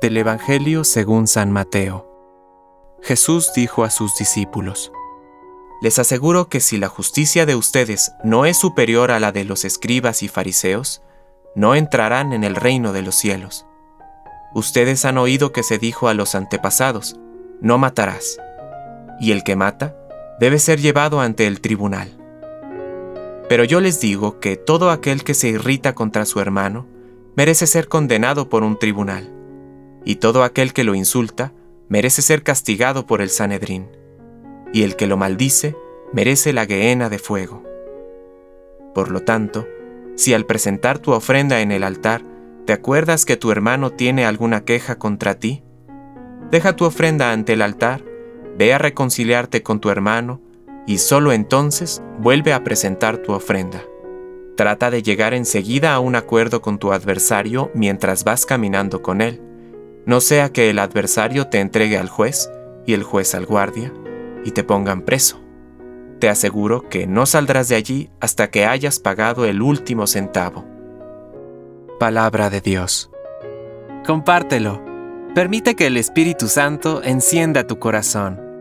Del Evangelio según San Mateo. Jesús dijo a sus discípulos, Les aseguro que si la justicia de ustedes no es superior a la de los escribas y fariseos, no entrarán en el reino de los cielos. Ustedes han oído que se dijo a los antepasados, no matarás, y el que mata debe ser llevado ante el tribunal. Pero yo les digo que todo aquel que se irrita contra su hermano merece ser condenado por un tribunal y todo aquel que lo insulta merece ser castigado por el Sanedrín, y el que lo maldice merece la gehenna de fuego. Por lo tanto, si al presentar tu ofrenda en el altar te acuerdas que tu hermano tiene alguna queja contra ti, deja tu ofrenda ante el altar, ve a reconciliarte con tu hermano, y solo entonces vuelve a presentar tu ofrenda. Trata de llegar enseguida a un acuerdo con tu adversario mientras vas caminando con él no sea que el adversario te entregue al juez y el juez al guardia y te pongan preso. Te aseguro que no saldrás de allí hasta que hayas pagado el último centavo. Palabra de Dios. Compártelo. Permite que el Espíritu Santo encienda tu corazón.